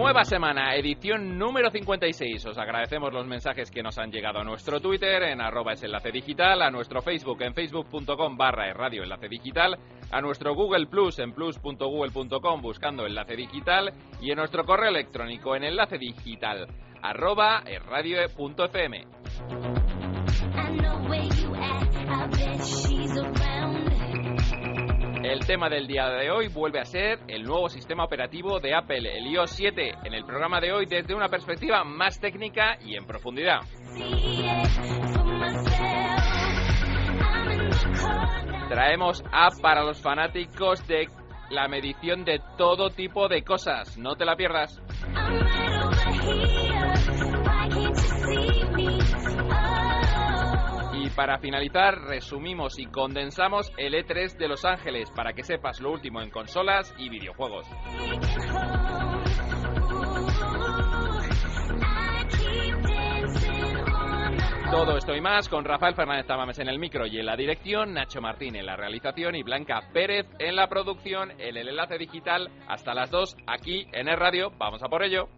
Nueva semana, edición número 56. Os agradecemos los mensajes que nos han llegado a nuestro Twitter en arroba es enlace digital, a nuestro Facebook en facebook.com barra radio enlace digital, a nuestro Google Plus en plus.google.com buscando enlace digital y en nuestro correo electrónico en enlace digital arroba radio.fm. El tema del día de hoy vuelve a ser el nuevo sistema operativo de Apple, el iOS 7, en el programa de hoy desde una perspectiva más técnica y en profundidad. Traemos app para los fanáticos de la medición de todo tipo de cosas. No te la pierdas. Para finalizar, resumimos y condensamos el E3 de Los Ángeles para que sepas lo último en consolas y videojuegos. Todo esto y más con Rafael Fernández Tamames en el micro y en la dirección, Nacho Martín en la realización y Blanca Pérez en la producción, en el enlace digital hasta las 2 aquí en el radio. Vamos a por ello.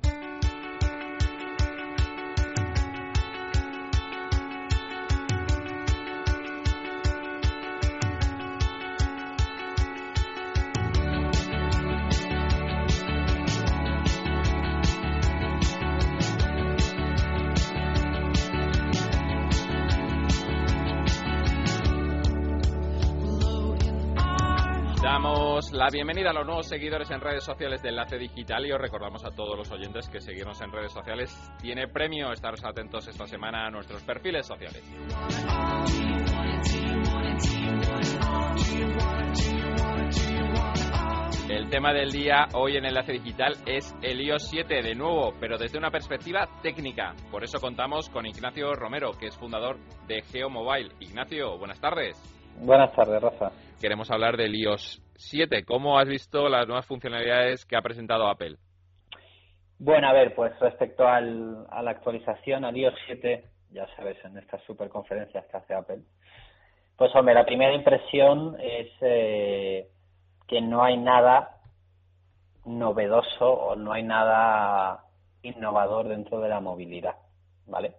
Damos la bienvenida a los nuevos seguidores en redes sociales de Enlace Digital y os recordamos a todos los oyentes que seguirnos en redes sociales tiene premio. Estaros atentos esta semana a nuestros perfiles sociales. El tema del día hoy en Enlace Digital es el iOS 7 de nuevo, pero desde una perspectiva técnica. Por eso contamos con Ignacio Romero, que es fundador de GeoMobile. Ignacio, buenas tardes. Buenas tardes, Rafa. Queremos hablar del iOS 7. ¿Cómo has visto las nuevas funcionalidades que ha presentado Apple? Bueno, a ver, pues respecto al, a la actualización al iOS 7, ya sabes, en estas superconferencias que hace Apple, pues hombre, la primera impresión es eh, que no hay nada novedoso o no hay nada innovador dentro de la movilidad, ¿vale?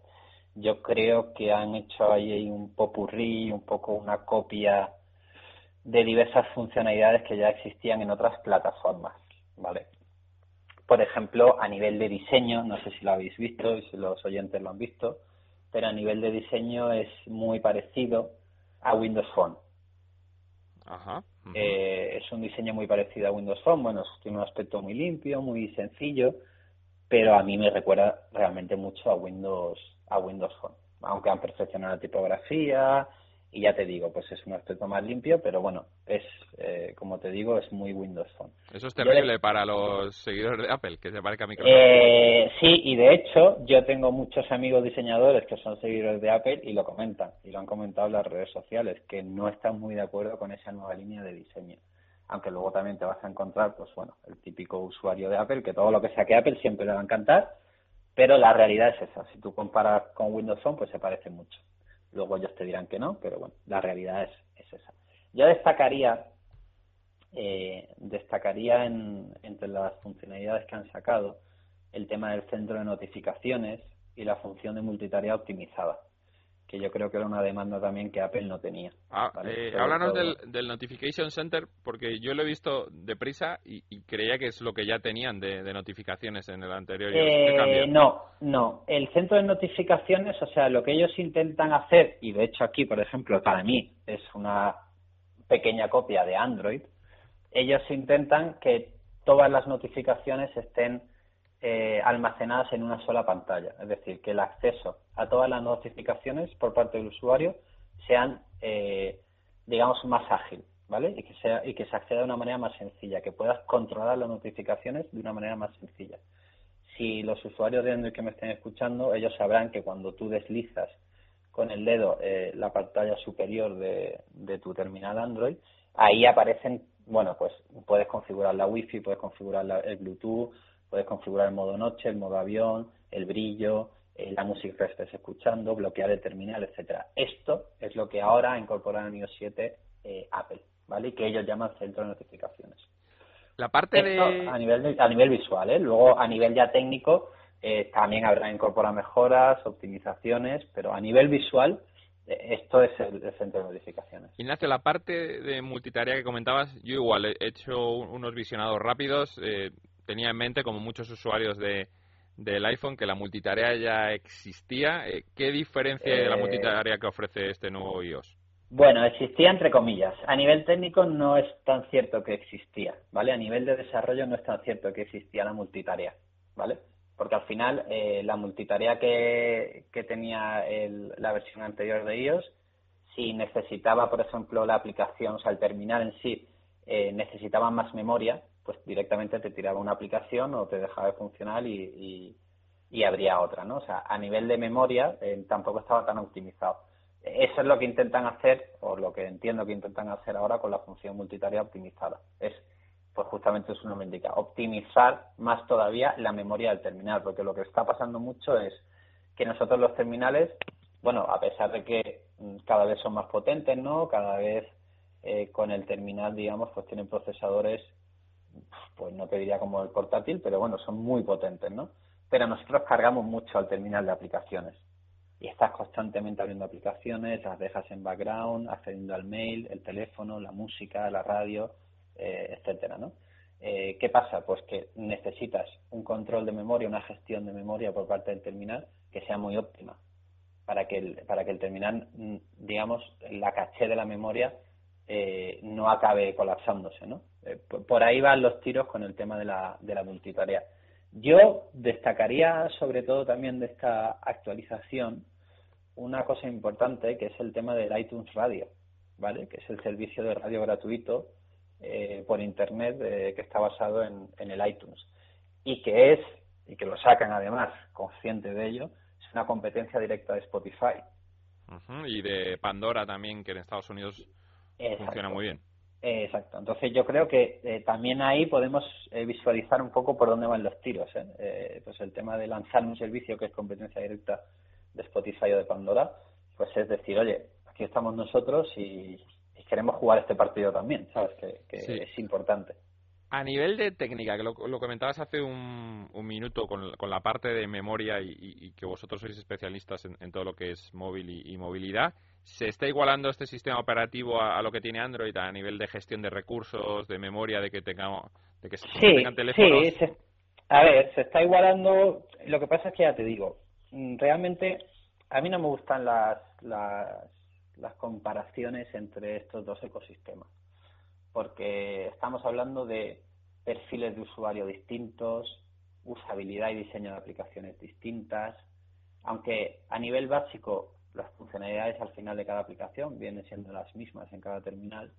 Yo creo que han hecho ahí un popurrí, un poco una copia de diversas funcionalidades que ya existían en otras plataformas, ¿vale? Por ejemplo, a nivel de diseño, no sé si lo habéis visto y si los oyentes lo han visto, pero a nivel de diseño es muy parecido a Windows Phone. Ajá. Eh, es un diseño muy parecido a Windows Phone, bueno, tiene un aspecto muy limpio, muy sencillo, pero a mí me recuerda realmente mucho a Windows a Windows Phone, aunque han perfeccionado la tipografía y ya te digo, pues es un aspecto más limpio, pero bueno, es eh, como te digo, es muy Windows Phone. Eso es terrible le- para los seguidores de Apple, que se parezca a Microsoft. Eh, sí, y de hecho yo tengo muchos amigos diseñadores que son seguidores de Apple y lo comentan, y lo han comentado en las redes sociales, que no están muy de acuerdo con esa nueva línea de diseño. Aunque luego también te vas a encontrar, pues bueno, el típico usuario de Apple, que todo lo que saque Apple siempre le va a encantar, pero la realidad es esa. Si tú comparas con Windows Phone, pues se parece mucho. Luego ellos te dirán que no, pero bueno, la realidad es, es esa. Yo destacaría eh, destacaría en, entre las funcionalidades que han sacado el tema del centro de notificaciones y la función de multitarea optimizada, que yo creo que era una demanda también que Apple no tenía. Ah, ¿vale? eh, háblanos todo- del, del Notification Center, porque yo lo he visto deprisa y, y creía que es lo que ya tenían de, de notificaciones en el anterior. iOS. ¿Qué Eh, no, no. El centro de notificaciones, o sea, lo que ellos intentan hacer, y de hecho aquí, por ejemplo, para mí es una pequeña copia de Android, ellos intentan que todas las notificaciones estén eh, almacenadas en una sola pantalla. Es decir, que el acceso a todas las notificaciones por parte del usuario sean, eh, digamos, más ágil, ¿vale? Y que, sea, y que se acceda de una manera más sencilla, que puedas controlar las notificaciones de una manera más sencilla. Si los usuarios de Android que me estén escuchando, ellos sabrán que cuando tú deslizas con el dedo eh, la pantalla superior de, de tu terminal Android, ahí aparecen bueno, pues puedes configurar la Wi-Fi, puedes configurar el Bluetooth, puedes configurar el modo noche, el modo avión, el brillo, eh, la música que estés escuchando, bloquear el terminal, etcétera. Esto es lo que ahora ha incorporado en iOS 7 eh, Apple, ¿vale? Y que ellos llaman centro de notificaciones. La parte de... A nivel, a nivel visual, ¿eh? Luego, a nivel ya técnico, eh, también habrá incorporado mejoras, optimizaciones, pero a nivel visual, esto es el, centro de notificaciones. Ignacio, la parte de multitarea que comentabas, yo igual he hecho unos visionados rápidos. Tenía en mente, como muchos usuarios de, del iPhone que la multitarea ya existía. Eh, ¿Qué diferencia hay de la eh, multitarea que ofrece este nuevo iOS? Bueno, existía entre comillas. A nivel técnico no es tan cierto que existía, ¿vale? A nivel de desarrollo no es tan cierto que existía la multitarea, ¿vale? Porque al final eh, la multitarea que, que tenía la versión anterior de iOS, si necesitaba, por ejemplo, la aplicación, o sea, el terminal en sí, necesitaba más memoria, pues directamente te tiraba una aplicación o te dejaba de funcionar y, y, habría otra, ¿no? O sea, a nivel de memoria eh, tampoco estaba tan optimizado. Eso es lo que intentan hacer, o lo que entiendo que intentan hacer ahora con la función multitarea optimizada. Es, pues justamente eso me indica, optimizar más todavía la memoria del terminal, porque lo que está pasando mucho es que nosotros los terminales, bueno, a pesar de que mm, cada vez son más potentes, ¿no? Cada vez eh, con el terminal, digamos, pues tienen procesadores pues no te diría como el portátil, pero bueno, son muy potentes, ¿no? Pero nosotros cargamos mucho al terminal de aplicaciones y estás constantemente abriendo aplicaciones, las dejas en background, accediendo al mail, el teléfono, la música, la radio, eh, etcétera, ¿no? Eh, ¿Qué pasa? Pues que necesitas un control de memoria, una gestión de memoria por parte del terminal que sea muy óptima para que el, para que el terminal, mm, digamos, la caché de la memoria eh, no acabe colapsándose, ¿no? Eh, por ahí van los tiros con el tema de la, de la multitarea. Yo destacaría sobre todo también de esta actualización una cosa importante que es el tema del iTunes Radio, ¿vale? Que es el servicio de radio gratuito eh, por internet que está basado en, el iTunes y que es y que lo sacan además consciente de ello es una competencia directa de Spotify y de Pandora también que en Estados Unidos Funciona muy bien. Exacto. Entonces yo creo que eh, también ahí podemos eh, visualizar un poco por dónde van los tiros. ¿eh? pues el tema de lanzar un servicio que es competencia directa de Spotify o de Pandora, pues es decir, oye, aquí estamos nosotros y, queremos jugar este partido también, ¿sabes? Que, es importante. A nivel de técnica, que lo, comentabas hace un, minuto con, la parte de memoria y, que vosotros sois especialistas en, todo lo que es móvil y movilidad, ¿Se está igualando este sistema operativo a, lo que tiene Android a nivel de gestión de recursos, de memoria, de que tengamos, de que se tengan teléfonos? Sí, a ver, se está igualando. Lo que pasa es que ya te digo, mm, realmente a mí no me gustan las, las, las comparaciones entre estos dos ecosistemas, porque estamos hablando de perfiles de usuario distintos, usabilidad y diseño de aplicaciones distintas, aunque a nivel básico las funcionalidades al final de cada aplicación vienen siendo las mismas en cada terminal.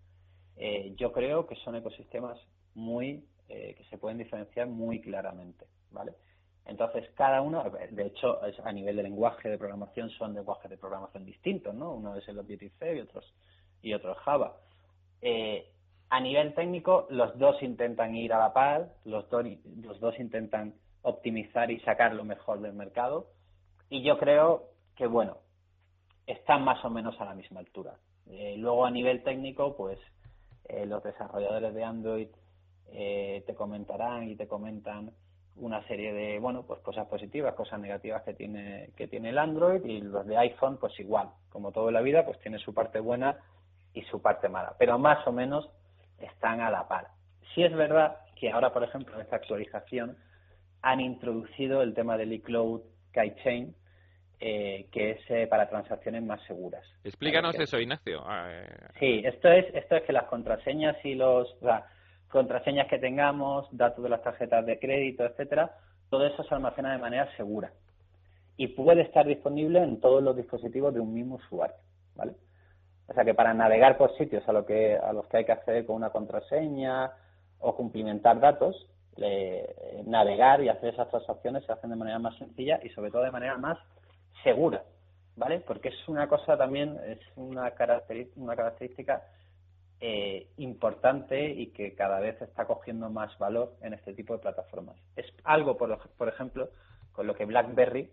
Eh, yo creo que son ecosistemas muy eh, que se pueden diferenciar muy claramente, ¿vale? Entonces, cada uno, de hecho, a nivel de lenguaje de programación son lenguajes de programación distintos, ¿no? Uno es el Objective-C y otros y otro es Java. Eh, a nivel técnico, los dos intentan ir a la par, los dos, los dos intentan optimizar y sacar lo mejor del mercado. Y yo creo que, bueno, están más o menos a la misma altura. Eh, luego a nivel técnico, pues eh, los desarrolladores de Android eh, te comentarán y te comentan una serie de bueno pues cosas positivas, cosas negativas que tiene que tiene el Android y los de iPhone pues igual, como todo la vida, pues tiene su parte buena y su parte mala, pero más o menos están a la par. Sí es verdad que ahora, por ejemplo, en esta actualización han introducido el tema del iCloud Keychain, eh, que es eh, para transacciones más seguras. Explícanos eso, Ignacio. Ah, eh, sí, esto es, esto es que las contraseñas y los contraseñas que tengamos, datos de las tarjetas de crédito, etcétera, todo eso se almacena de manera segura y puede estar disponible en todos los dispositivos de un mismo usuario, ¿vale? O sea que para navegar por sitios a, lo que, a los que hay que acceder con una contraseña o cumplimentar datos, navegar y hacer esas transacciones se hacen de manera más sencilla y sobre todo de manera más segura, ¿vale? Porque es una cosa también, es una, característica, una característica eh, importante y que cada vez está cogiendo más valor en este tipo de plataformas. Es algo, por, por ejemplo, con lo que BlackBerry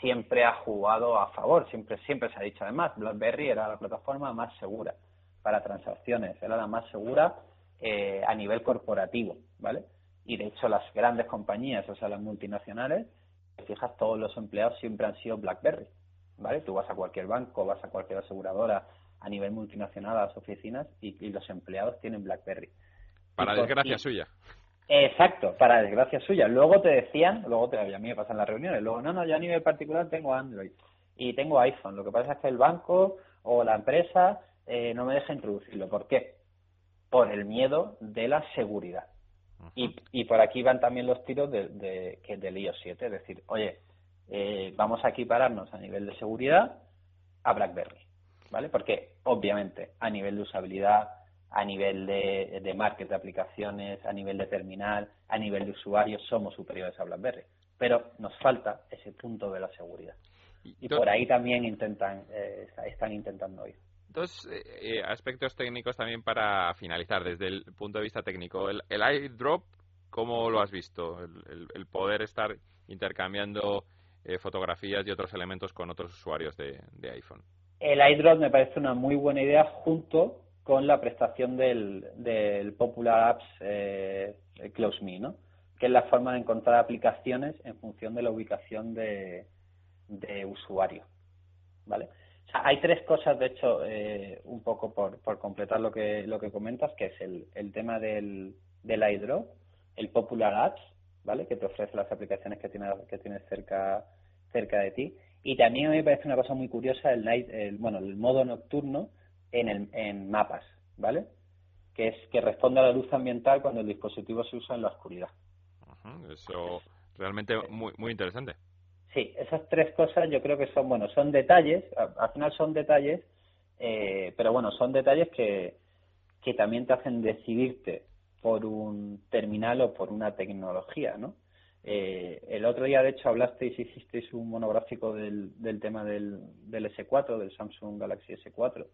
siempre ha jugado a favor, siempre, siempre se ha dicho además, BlackBerry era la plataforma más segura para transacciones, era la más segura eh, a nivel corporativo, ¿vale? Y de hecho las grandes compañías, o sea, las multinacionales, fijas, todos los empleados siempre han sido BlackBerry, ¿vale? Tú vas a cualquier banco, vas a cualquier aseguradora a nivel multinacional a las oficinas y, los empleados tienen BlackBerry. Para desgracia suya. Exacto, para desgracia suya. Luego te decían, luego te, a mí me pasan las reuniones, luego no, no, yo a nivel particular tengo Android y tengo iPhone. Lo que pasa es que el banco o la empresa eh, no me deja introducirlo. ¿Por qué? Por el miedo de la seguridad. Y, y por aquí van también los tiros de, de, que del iOS 7, es decir, oye, eh, vamos a equipararnos a nivel de seguridad a BlackBerry, ¿vale? Porque obviamente a nivel de usabilidad a nivel de, de market de aplicaciones, a nivel de terminal, a nivel de usuarios, somos superiores a BlackBerry. Pero nos falta ese punto de la seguridad. Y por ahí también intentan, eh, están intentando ir. Dos eh, aspectos técnicos también para finalizar, desde el punto de vista técnico. El, el iDrop, ¿cómo lo has visto? El, poder estar intercambiando eh, fotografías y otros elementos con otros usuarios de, de iPhone. El iDrop me parece una muy buena idea junto con la prestación del, del Popular Apps eh, Close Me, ¿no? que es la forma de encontrar aplicaciones en función de la ubicación de, de usuario. ¿vale? O sea, hay tres cosas, de hecho, eh, un poco por, por completar lo que, lo que comentas, que es el, el tema del, del iDrop, el Popular Apps, ¿vale? que te ofrece las aplicaciones que tienes, que tienes cerca, cerca de ti. Y también me parece una cosa muy curiosa el, night, el, bueno, el modo nocturno, en, el, en mapas, ¿vale? Que es que responde a la luz ambiental cuando el dispositivo se usa en la oscuridad. eso realmente muy, muy interesante. Sí, esas tres cosas yo creo que son, bueno, son detalles, al final son detalles, eh, pero bueno, son detalles que, que también te hacen decidirte por un terminal o por una tecnología, ¿no? Eh, el otro día, de hecho, hablasteis, hicisteis un monográfico del, del tema del, del S4, del Samsung Galaxy S4,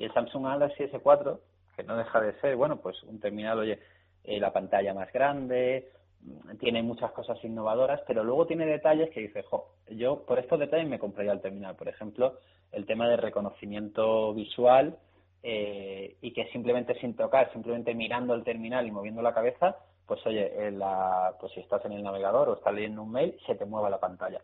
y el Samsung Galaxy S4, que no deja de ser, bueno, pues un terminal, oye, eh, la pantalla más grande, mm, tiene muchas cosas innovadoras, pero luego tiene detalles que dice, jo, yo por estos detalles me compraría el terminal. Por ejemplo, el tema de reconocimiento visual eh, y que simplemente sin tocar, simplemente mirando el terminal y moviendo la cabeza, pues oye, la, pues si estás en el navegador o estás leyendo un mail, se te mueva la pantalla.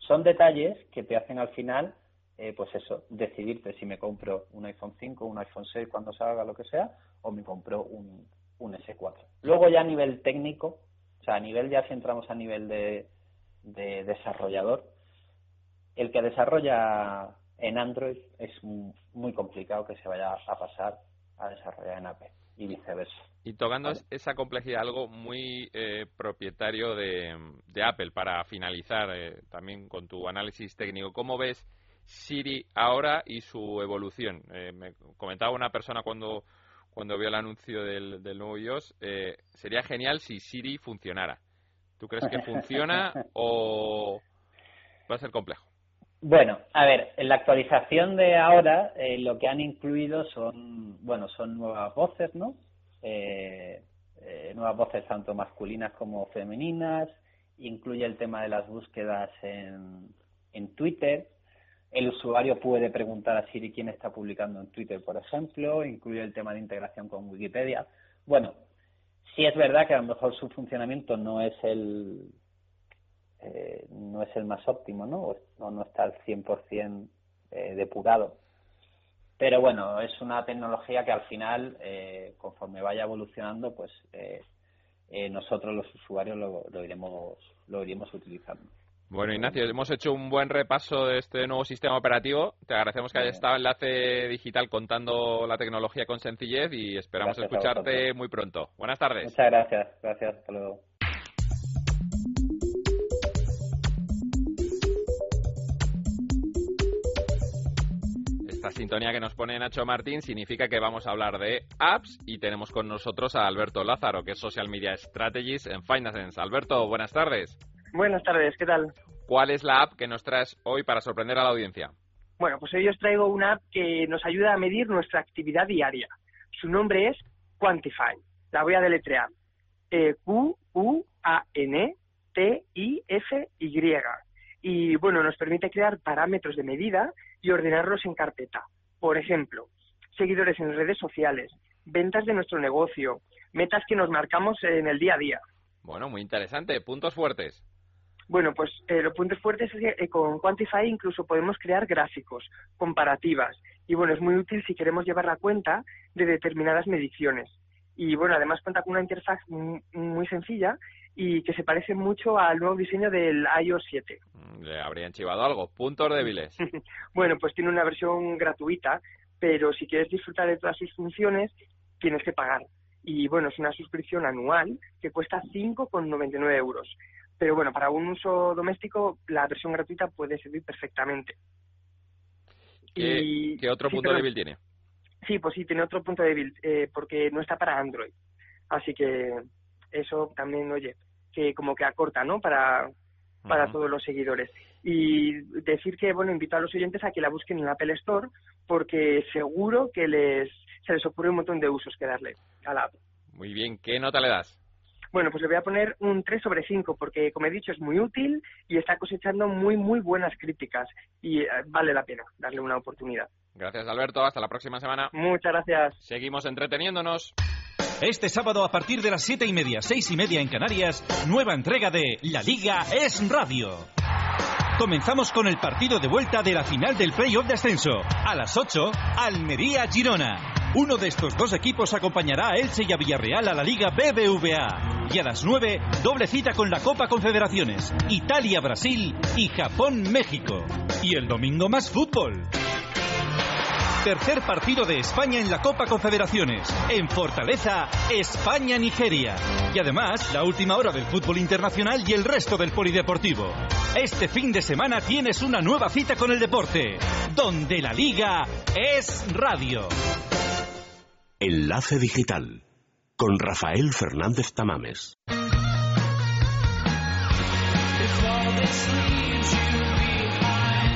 Son detalles que te hacen al final eh, pues eso, decidirte si me compro un iPhone 5, un iPhone 6 cuando salga, lo que sea, o me compro un, un S4. Luego ya a nivel técnico, o sea, a nivel ya si entramos a nivel de, de desarrollador, el que desarrolla en Android es muy complicado que se vaya a pasar a desarrollar en Apple y viceversa. Y tocando esa complejidad, algo muy eh, propietario de, de, Apple, para finalizar eh, también con tu análisis técnico, ¿cómo ves Siri ahora y su evolución. Eh, me comentaba una persona cuando, cuando vio el anuncio del, del nuevo iOS, eh, sería genial si Siri funcionara. ¿Tú crees que funciona o va a ser complejo? Bueno, a ver, en la actualización de ahora eh, lo que han incluido son, bueno, son nuevas voces, ¿no? nuevas voces tanto masculinas como femeninas, incluye el tema de las búsquedas en, en Twitter, el usuario puede preguntar a Siri quién está publicando en Twitter, por ejemplo, incluye el tema de integración con Wikipedia. Bueno, sí es verdad que a lo mejor su funcionamiento no es el eh, no es el más óptimo, ¿no? O no está al 100% eh, depurado. Pero bueno, es una tecnología que al final, eh, conforme vaya evolucionando, pues eh, eh nosotros los usuarios lo, lo, iremos lo iremos utilizando. Bueno, Ignacio, hemos hecho un buen repaso de este nuevo sistema operativo. Te agradecemos que hayas estado en Enlace Digital contando la tecnología con sencillez y esperamos escucharte muy pronto. Buenas tardes. Muchas gracias. Gracias. Hasta luego. Esta sintonía que nos pone Nacho Martín significa que vamos a hablar de apps y tenemos con nosotros a Alberto Lázaro, que es Social Media Strategist en Finance. Alberto, buenas tardes. Buenas tardes, ¿qué tal? ¿Cuál es la app que nos traes hoy para sorprender a la audiencia? Bueno, pues hoy os traigo una app que nos ayuda a medir nuestra actividad diaria. Su nombre es Quantify. La voy a deletrear. E Q-U-A-N-T-I-F-Y. Y bueno, nos permite crear parámetros de medida y ordenarlos en carpeta. Por ejemplo, seguidores en redes sociales, ventas de nuestro negocio, metas que nos marcamos en el día a día. Bueno, muy interesante. Puntos fuertes. Bueno, pues eh, los puntos fuertes es que eh, con Quantify incluso podemos crear gráficos, comparativas. Y bueno, es muy útil si queremos llevar la cuenta de determinadas mediciones. Y bueno, además cuenta con una interfaz muy, sencilla y que se parece mucho al nuevo diseño del iOS 7. Mm, ¿Le habrían chivado algo? ¿Puntos débiles? bueno, pues tiene una versión gratuita, pero si quieres disfrutar de todas sus funciones, tienes que pagar. Y bueno, es una suscripción anual que cuesta 5,99 euros. Pero bueno, para un uso doméstico la versión gratuita puede servir perfectamente. ¿Qué, y, ¿qué otro punto débil tiene? Sí, pues sí, tiene otro punto débil, eh, porque no está para Android. Así que eso también, oye, que como que acorta, ¿no? Para, para todos los seguidores. Y decir que, bueno, invito a los oyentes a que la busquen en la Apple Store, porque seguro que les se les ocurre un montón de usos que darle a la app. Muy bien, ¿qué nota le das? Bueno, pues le voy a poner un 3 sobre 5 porque, como he dicho, es muy útil y está cosechando muy, muy buenas críticas y eh, vale la pena darle una oportunidad. Gracias, Alberto. Hasta la próxima semana. Muchas gracias. Seguimos entreteniéndonos. Este sábado a partir de las siete y media, seis y media en Canarias, nueva entrega de La Liga es Radio. Comenzamos con el partido de vuelta de la final del playoff de ascenso. A las 8, Almería-Girona. Uno de estos dos equipos acompañará a Elche y a Villarreal a la Liga BBVA. Y a las 9, doble cita con la Copa Confederaciones, Italia-Brasil y Japón-México. Y el domingo más fútbol. Tercer partido de España en la Copa Confederaciones. En Fortaleza, España-Nigeria. Y además, la última hora del fútbol internacional y el resto del polideportivo. Este fin de semana tienes una nueva cita con el deporte, donde la liga es radio. Enlace Digital con Rafael Fernández Tamames.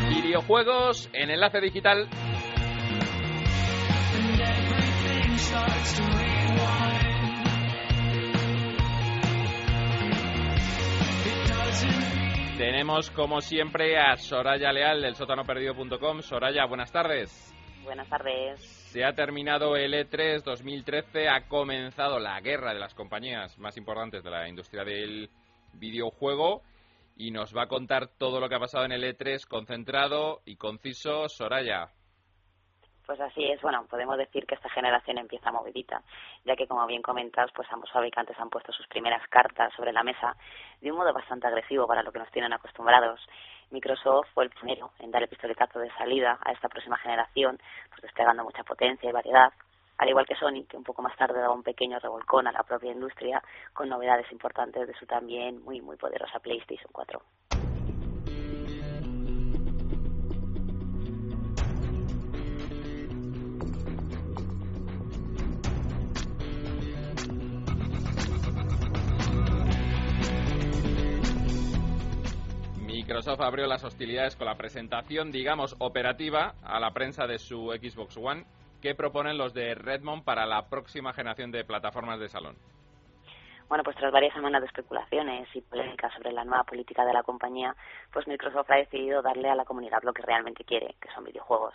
Videojuegos en Enlace Digital. Tenemos como siempre a Soraya Leal del sótanoperdido.com. Soraya, buenas tardes. Buenas tardes. Se ha terminado el E3 2013, ha comenzado la guerra de las compañías más importantes de la industria del videojuego y nos va a contar todo lo que ha pasado en el E3 concentrado y conciso. Soraya. Pues así es, bueno, podemos decir que esta generación empieza movidita, ya que como bien comentas, pues ambos fabricantes han puesto sus primeras cartas sobre la mesa de un modo bastante agresivo para lo que nos tienen acostumbrados Microsoft fue el primero en dar el pistoletazo de salida a esta próxima generación, pues desplegando mucha potencia y variedad, al igual que Sony, que un poco más tarde daba un pequeño revolcón a la propia industria con novedades importantes de su también muy muy poderosa PlayStation 4. Microsoft abrió las hostilidades con la presentación, digamos, operativa a la prensa de su Xbox One que proponen los de Redmond para la próxima generación de plataformas de salón. Bueno, pues tras varias semanas de especulaciones y polémicas sobre la nueva política de la compañía, pues Microsoft ha decidido darle a la comunidad lo que realmente quiere, que son videojuegos.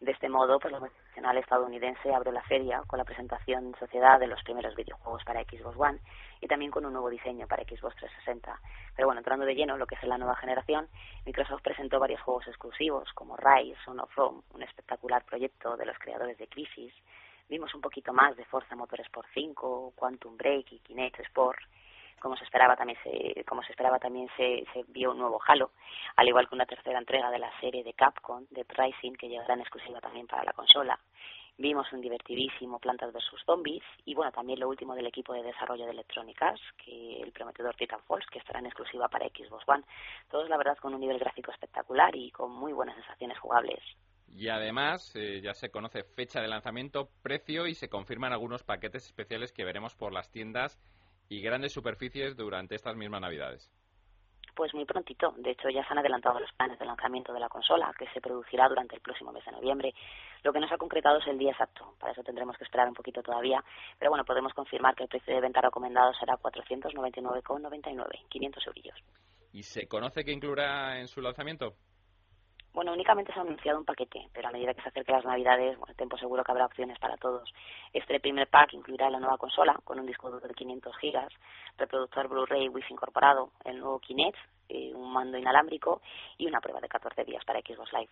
De este modo, pues la multinacional estadounidense abrió la feria con la presentación en sociedad de los primeros videojuegos para Xbox One y también con un nuevo diseño para Xbox 360. Pero bueno, entrando de lleno en lo que es la nueva generación, Microsoft presentó varios juegos exclusivos como Rise, Son of Rome, un espectacular proyecto de los creadores de Crisis, Vimos un poquito más de Forza Motorsport 5, Quantum Break y Kinect Sport. Como se esperaba también se, como se esperaba también se, se vio un nuevo Halo, al igual que una tercera entrega de la serie de Capcom, de Rising, que llegará en exclusiva también para la consola. Vimos un divertidísimo Plantas vs Zombies y bueno, también lo último del equipo de desarrollo de Electronic Arts, que el prometedor Titan Falls, que estará en exclusiva para Xbox One. Todos la verdad con un nivel gráfico espectacular y con muy buenas sensaciones jugables. Y además eh, ya se conoce fecha de lanzamiento, precio y se confirman algunos paquetes especiales que veremos por las tiendas y grandes superficies durante estas mismas Navidades. Pues muy prontito. De hecho, ya se han adelantado los planes de lanzamiento de la consola, que se producirá durante el próximo mes de noviembre. Lo que no se ha concretado es el día exacto. Para eso tendremos que esperar un poquito todavía. Pero bueno, podemos confirmar que el precio de venta recomendado será 499,99, 500 euros. ¿Y se conoce qué incluirá en su lanzamiento? Bueno, únicamente se ha anunciado un paquete, pero a medida que se acerquen las Navidades, bueno, tiempo seguro que habrá opciones para todos. Este primer pack incluirá la nueva consola con un disco duro de 500 gigas, reproductor Blu-ray Wi-Fi incorporado, el nuevo Kinect, eh, un mando inalámbrico y una prueba de 14 días para Xbox Live.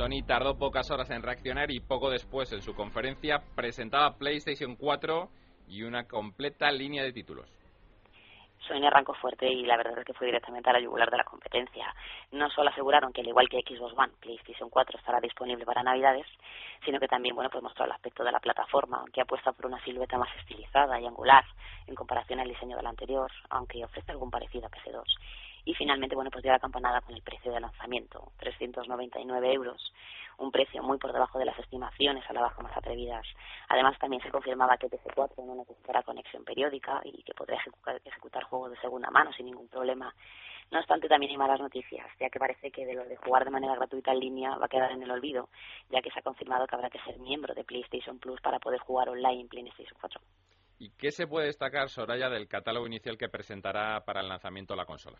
Sony tardó pocas horas en reaccionar y poco después en su conferencia presentaba PlayStation 4 y una completa línea de títulos. Sony arrancó fuerte y la verdad es que fue directamente a la yugular de la competencia. No solo aseguraron que al igual que Xbox One, PlayStation 4 estará disponible para Navidades, sino que también bueno pues mostró el aspecto de la plataforma, que apuesta por una silueta más estilizada y angular en comparación al diseño del anterior, aunque ofrece algún parecido a PS2 y finalmente bueno pues dio la campanada con el precio de lanzamiento 399 euros un precio muy por debajo de las estimaciones a la baja más atrevidas además también se confirmaba que PS4 no necesitará conexión periódica y que podrá ejecutar, ejecutar juegos de segunda mano sin ningún problema no obstante, también hay malas noticias, ya que parece que de lo de jugar de manera gratuita en línea va a quedar en el olvido, ya que se ha confirmado que habrá que ser miembro de PlayStation Plus para poder jugar online en PlayStation 4. ¿Y qué se puede destacar, Soraya, del catálogo inicial que presentará para el lanzamiento la consola?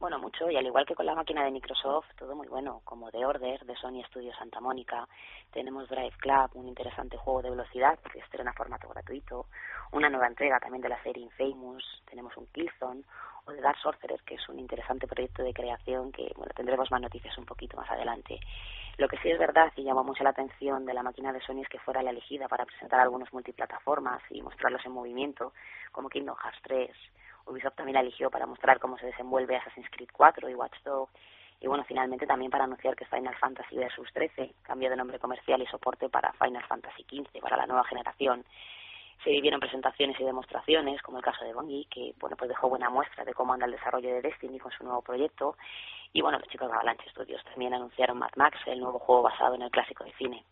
Bueno, mucho, y al igual que con la máquina de Microsoft, todo muy bueno, como The Order, de Sony Studios Santa Mónica, tenemos Drive Club, un interesante juego de velocidad que estrena formato gratuito, una nueva entrega también de la serie Infamous, tenemos un Killzone, o The Dark Sorcerer, que es un interesante proyecto de creación que, bueno, tendremos más noticias un poquito más adelante. Lo que sí es verdad y llamó mucho la atención de la máquina de Sony es que fuera la elegida para presentar algunos multiplataformas y mostrarlos en movimiento, como Kingdom Hearts 3, Ubisoft también la eligió para mostrar cómo se desenvuelve Assassin's Creed 4 y Watch Dogs. Y bueno, finalmente también para anunciar que Final Fantasy Versus 13 cambió de nombre comercial y soporte para Final Fantasy 15 para la nueva generación. Se vivieron presentaciones y demostraciones, como el caso de Bungie, que bueno pues dejó buena muestra de cómo anda el desarrollo de Destiny con su nuevo proyecto. Y bueno, los chicos de Avalanche Studios también anunciaron Mad Max, el nuevo juego basado en el clásico de cine.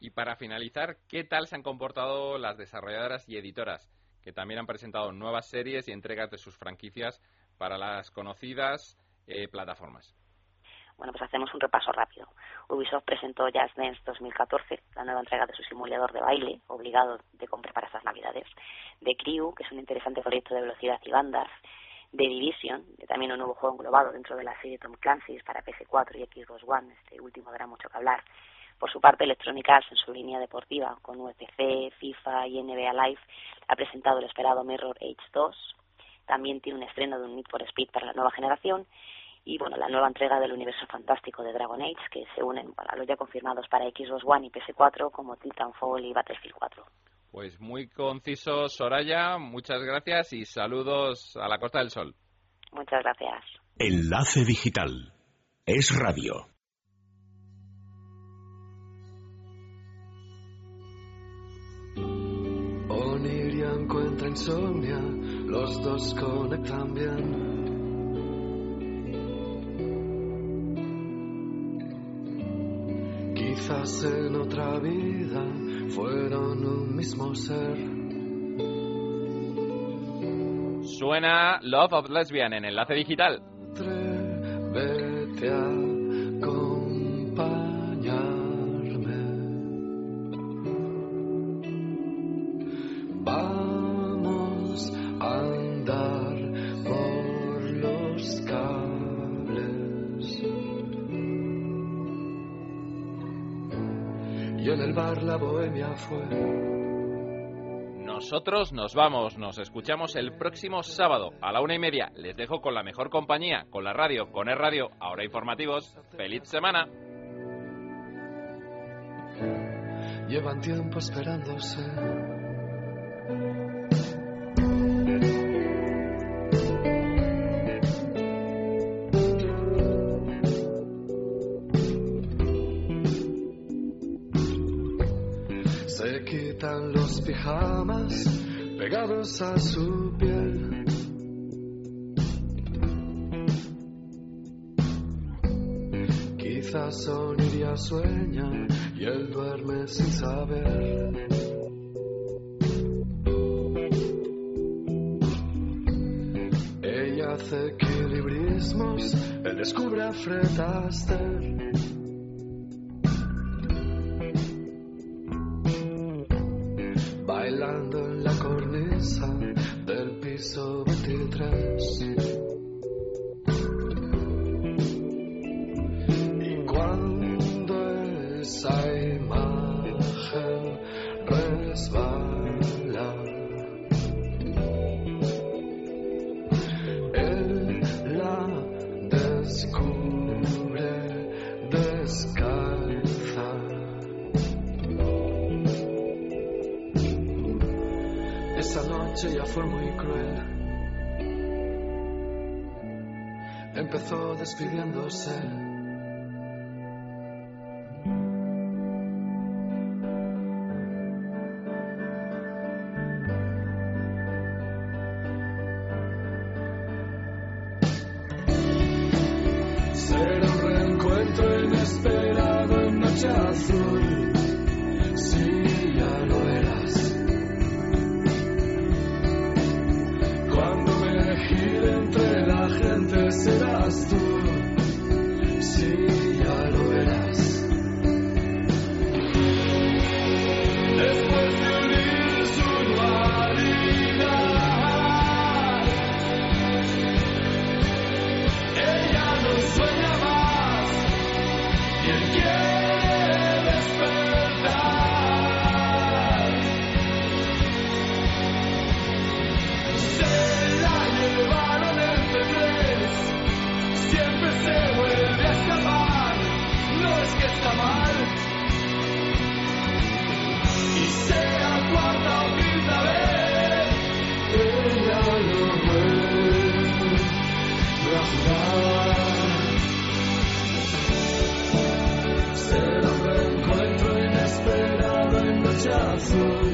Y para finalizar, ¿qué tal se han comportado las desarrolladoras y editoras? Que también han presentado nuevas series y entregas de sus franquicias para las conocidas eh, plataformas. Bueno, pues hacemos un repaso rápido. Ubisoft presentó Just Dance 2014, la nueva entrega de su simulador de baile, obligado de compra para estas navidades. The Crew, que es un interesante proyecto de velocidad y bandas. The Division, también un nuevo juego englobado dentro de la serie Tom Clancy's para PS4 y Xbox One. Este último dará mucho que hablar. Por su parte, Electronic Arts, en su línea deportiva, con UFC, FIFA y NBA Live, ha presentado el esperado Mirror Age 2. También tiene un estreno de un Need for Speed para la nueva generación. Y bueno, la nueva entrega del universo fantástico de Dragon Age, que se unen a los ya confirmados para Xbox One y PS4, como Titanfall y Battlefield 4. Pues muy conciso, Soraya. Muchas gracias y saludos a la Costa del Sol. Muchas gracias. Enlace Digital. Es radio. Encuentra insomnia, los dos conectan bien. Quizás en otra vida fueron un mismo ser. Suena Love of Lesbian en Enlace Digital. Vete a fue. Nosotros nos vamos, nos escuchamos el próximo sábado a la una y media. Les dejo con la mejor compañía, con la radio, con el radio, ahora informativos. ¡Feliz semana! Llevan tiempo esperándose. pijamas pegados a su piel. Quizás Soniria sueña y él duerme sin saber. Ella hace equilibrismos, él descubre fretaste. imagen. Él la descubre descalza. Esa noche ya fue muy cruel. Empezó despidiéndose azul.